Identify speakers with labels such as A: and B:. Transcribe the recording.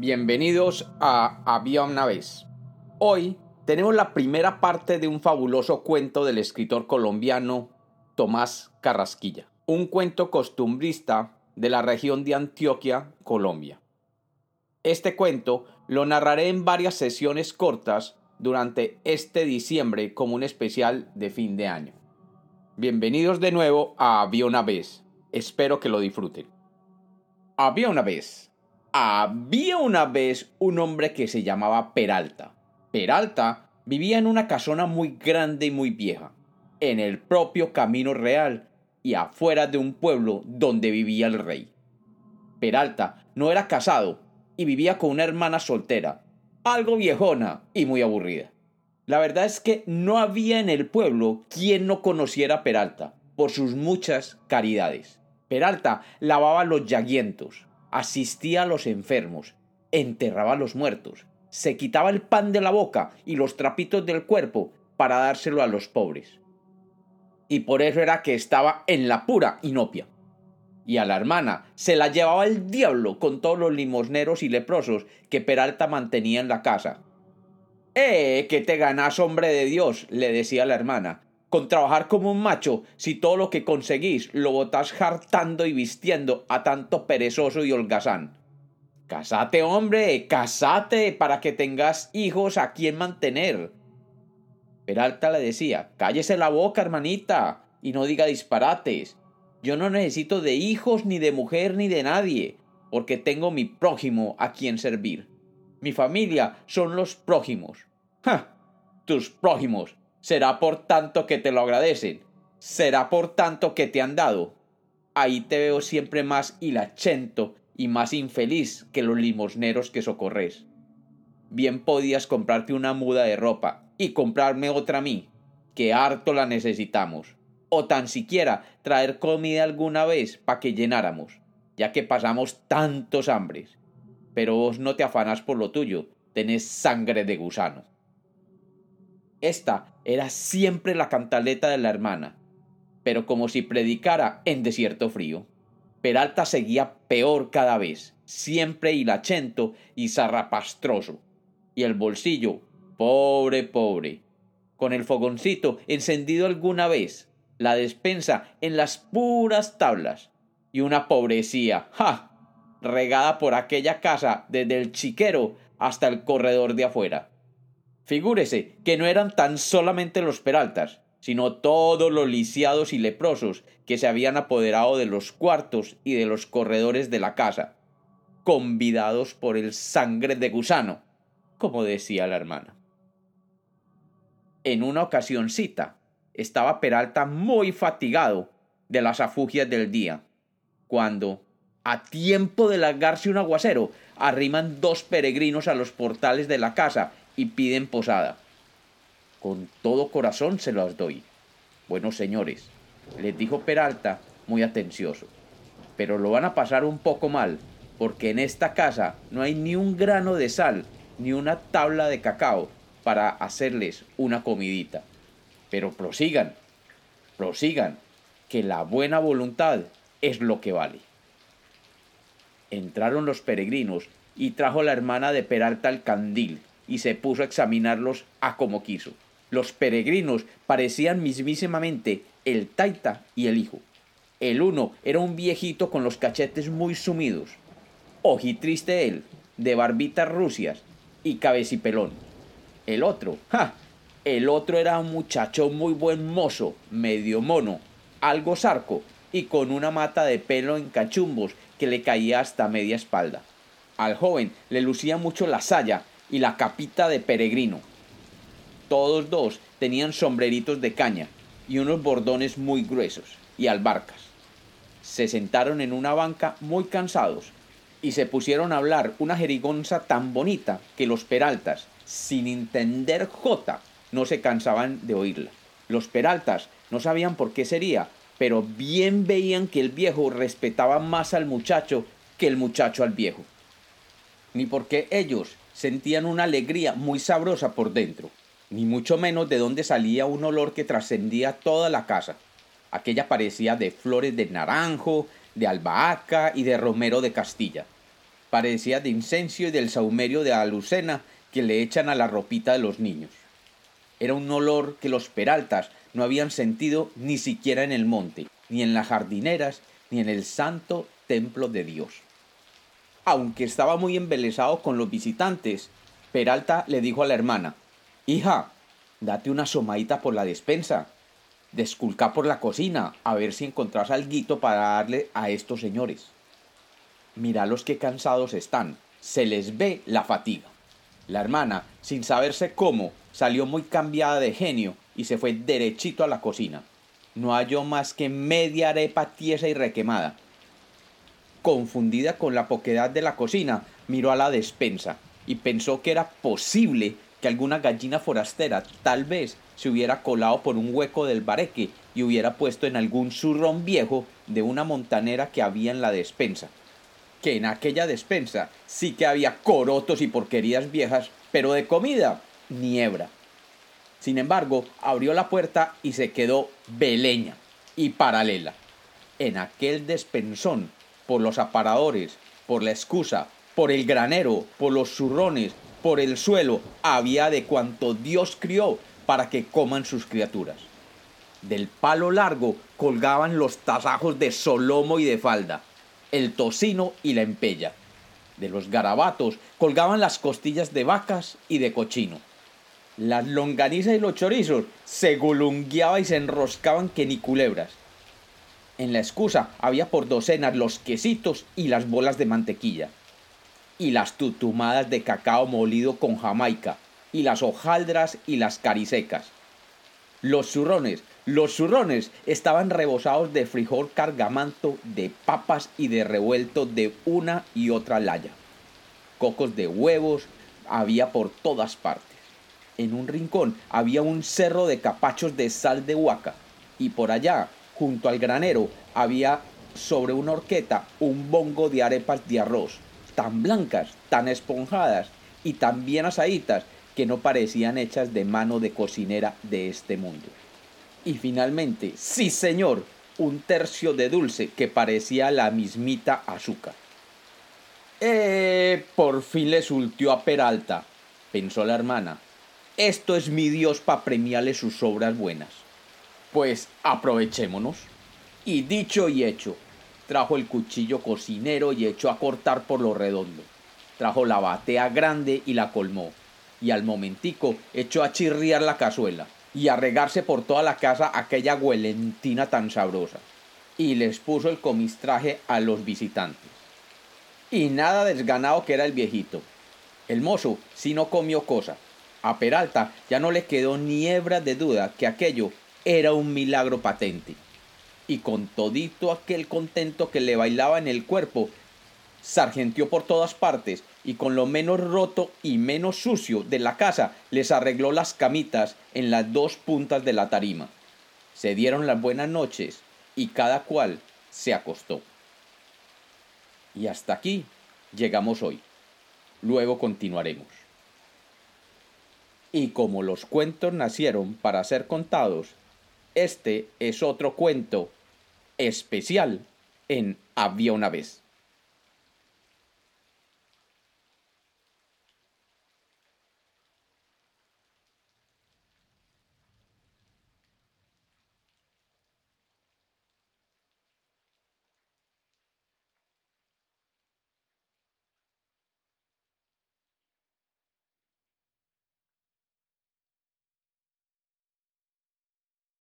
A: Bienvenidos a Había una vez. Hoy tenemos la primera parte de un fabuloso cuento del escritor colombiano Tomás Carrasquilla, un cuento costumbrista de la región de Antioquia, Colombia. Este cuento lo narraré en varias sesiones cortas durante este diciembre como un especial de fin de año. Bienvenidos de nuevo a Había una vez. Espero que lo disfruten. Había una vez. Había una vez un hombre que se llamaba Peralta. Peralta vivía en una casona muy grande y muy vieja, en el propio Camino Real y afuera de un pueblo donde vivía el rey. Peralta no era casado y vivía con una hermana soltera, algo viejona y muy aburrida. La verdad es que no había en el pueblo quien no conociera a Peralta por sus muchas caridades. Peralta lavaba los llaguientos, asistía a los enfermos, enterraba a los muertos, se quitaba el pan de la boca y los trapitos del cuerpo para dárselo a los pobres. Y por eso era que estaba en la pura inopia. Y a la hermana se la llevaba el diablo con todos los limosneros y leprosos que Peralta mantenía en la casa, ¡Eh, que te ganas, hombre de Dios! le decía la hermana. Con trabajar como un macho, si todo lo que conseguís lo botás hartando y vistiendo a tanto perezoso y holgazán. Casate, hombre, casate, para que tengas hijos a quien mantener. Peralta le decía, cállese la boca, hermanita, y no diga disparates. Yo no necesito de hijos, ni de mujer, ni de nadie, porque tengo mi prójimo a quien servir. Mi familia son los prójimos. ¡Ja! Tus prójimos. Será por tanto que te lo agradecen. Será por tanto que te han dado. Ahí te veo siempre más hilachento y más infeliz que los limosneros que socorres. Bien podías comprarte una muda de ropa y comprarme otra a mí, que harto la necesitamos. O tan siquiera traer comida alguna vez para que llenáramos, ya que pasamos tantos hambres. Pero vos no te afanas por lo tuyo, tenés sangre de gusano. Esta era siempre la cantaleta de la hermana, pero como si predicara en desierto frío. Peralta seguía peor cada vez, siempre hilachento y zarrapastroso. Y el bolsillo, pobre, pobre. Con el fogoncito encendido alguna vez, la despensa en las puras tablas. Y una pobrecía, ¡ja! regada por aquella casa desde el chiquero hasta el corredor de afuera. Figúrese que no eran tan solamente los peraltas, sino todos los lisiados y leprosos que se habían apoderado de los cuartos y de los corredores de la casa, convidados por el sangre de gusano, como decía la hermana. En una ocasióncita estaba Peralta muy fatigado de las afugias del día, cuando, a tiempo de largarse un aguacero, arriman dos peregrinos a los portales de la casa y piden posada. Con todo corazón se las doy. Buenos señores, les dijo Peralta muy atencioso, pero lo van a pasar un poco mal, porque en esta casa no hay ni un grano de sal, ni una tabla de cacao para hacerles una comidita. Pero prosigan, prosigan, que la buena voluntad es lo que vale. Entraron los peregrinos y trajo la hermana de Peralta el candil, y se puso a examinarlos a como quiso. Los peregrinos parecían mismísimamente el taita y el hijo. El uno era un viejito con los cachetes muy sumidos, ojitriste él, de barbitas rusias y cabecipelón. El otro, ¡ja! El otro era un muchacho muy buen mozo, medio mono, algo zarco y con una mata de pelo en cachumbos que le caía hasta media espalda. Al joven le lucía mucho la saya y la capita de peregrino. Todos dos tenían sombreritos de caña y unos bordones muy gruesos y albarcas. Se sentaron en una banca muy cansados y se pusieron a hablar una jerigonza tan bonita que los peraltas, sin entender jota, no se cansaban de oírla. Los peraltas no sabían por qué sería, pero bien veían que el viejo respetaba más al muchacho que el muchacho al viejo. Ni porque ellos sentían una alegría muy sabrosa por dentro, ni mucho menos de dónde salía un olor que trascendía toda la casa. Aquella parecía de flores de naranjo, de albahaca y de romero de Castilla. parecía de incencio y del saumerio de alucena que le echan a la ropita de los niños. Era un olor que los peraltas no habían sentido ni siquiera en el monte, ni en las jardineras, ni en el santo templo de Dios. Aunque estaba muy embelesado con los visitantes, Peralta le dijo a la hermana, Hija, date una asomadita por la despensa, desculca por la cocina, a ver si encontrás algo para darle a estos señores. los qué cansados están, se les ve la fatiga. La hermana, sin saberse cómo, salió muy cambiada de genio y se fue derechito a la cocina. No halló más que media arepa tiesa y requemada. Confundida con la poquedad de la cocina, miró a la despensa y pensó que era posible que alguna gallina forastera tal vez se hubiera colado por un hueco del bareque y hubiera puesto en algún zurrón viejo de una montanera que había en la despensa que en aquella despensa sí que había corotos y porquerías viejas, pero de comida, niebra. Sin embargo, abrió la puerta y se quedó beleña y paralela. En aquel despensón, por los aparadores, por la excusa, por el granero, por los zurrones, por el suelo, había de cuanto Dios crió para que coman sus criaturas. Del palo largo colgaban los tasajos de solomo y de falda, el tocino y la empella. De los garabatos colgaban las costillas de vacas y de cochino. Las longanizas y los chorizos se gulungueaban y se enroscaban que ni culebras. En la excusa había por docenas los quesitos y las bolas de mantequilla. Y las tutumadas de cacao molido con jamaica. Y las hojaldras y las carisecas. Los zurrones los zurrones estaban rebosados de frijol cargamanto, de papas y de revuelto de una y otra laya. Cocos de huevos había por todas partes. En un rincón había un cerro de capachos de sal de huaca y por allá, junto al granero, había sobre una horqueta un bongo de arepas de arroz, tan blancas, tan esponjadas y tan bien asaditas que no parecían hechas de mano de cocinera de este mundo. Y finalmente, sí señor, un tercio de dulce que parecía la mismita azúcar. Eh, por fin le sultió a Peralta, pensó la hermana. Esto es mi Dios para premiarle sus obras buenas. Pues aprovechémonos. Y dicho y hecho, trajo el cuchillo cocinero y echó a cortar por lo redondo. Trajo la batea grande y la colmó. Y al momentico echó a chirriar la cazuela y a regarse por toda la casa aquella huelentina tan sabrosa. Y les puso el comistraje a los visitantes. Y nada desganado que era el viejito. El mozo si no comió cosa. A Peralta ya no le quedó ni hebra de duda que aquello era un milagro patente. Y con todito aquel contento que le bailaba en el cuerpo, sargenteó por todas partes y con lo menos roto y menos sucio de la casa les arregló las camitas en las dos puntas de la tarima. Se dieron las buenas noches y cada cual se acostó. Y hasta aquí llegamos hoy. Luego continuaremos. Y como los cuentos nacieron para ser contados, este es otro cuento especial en Había una vez.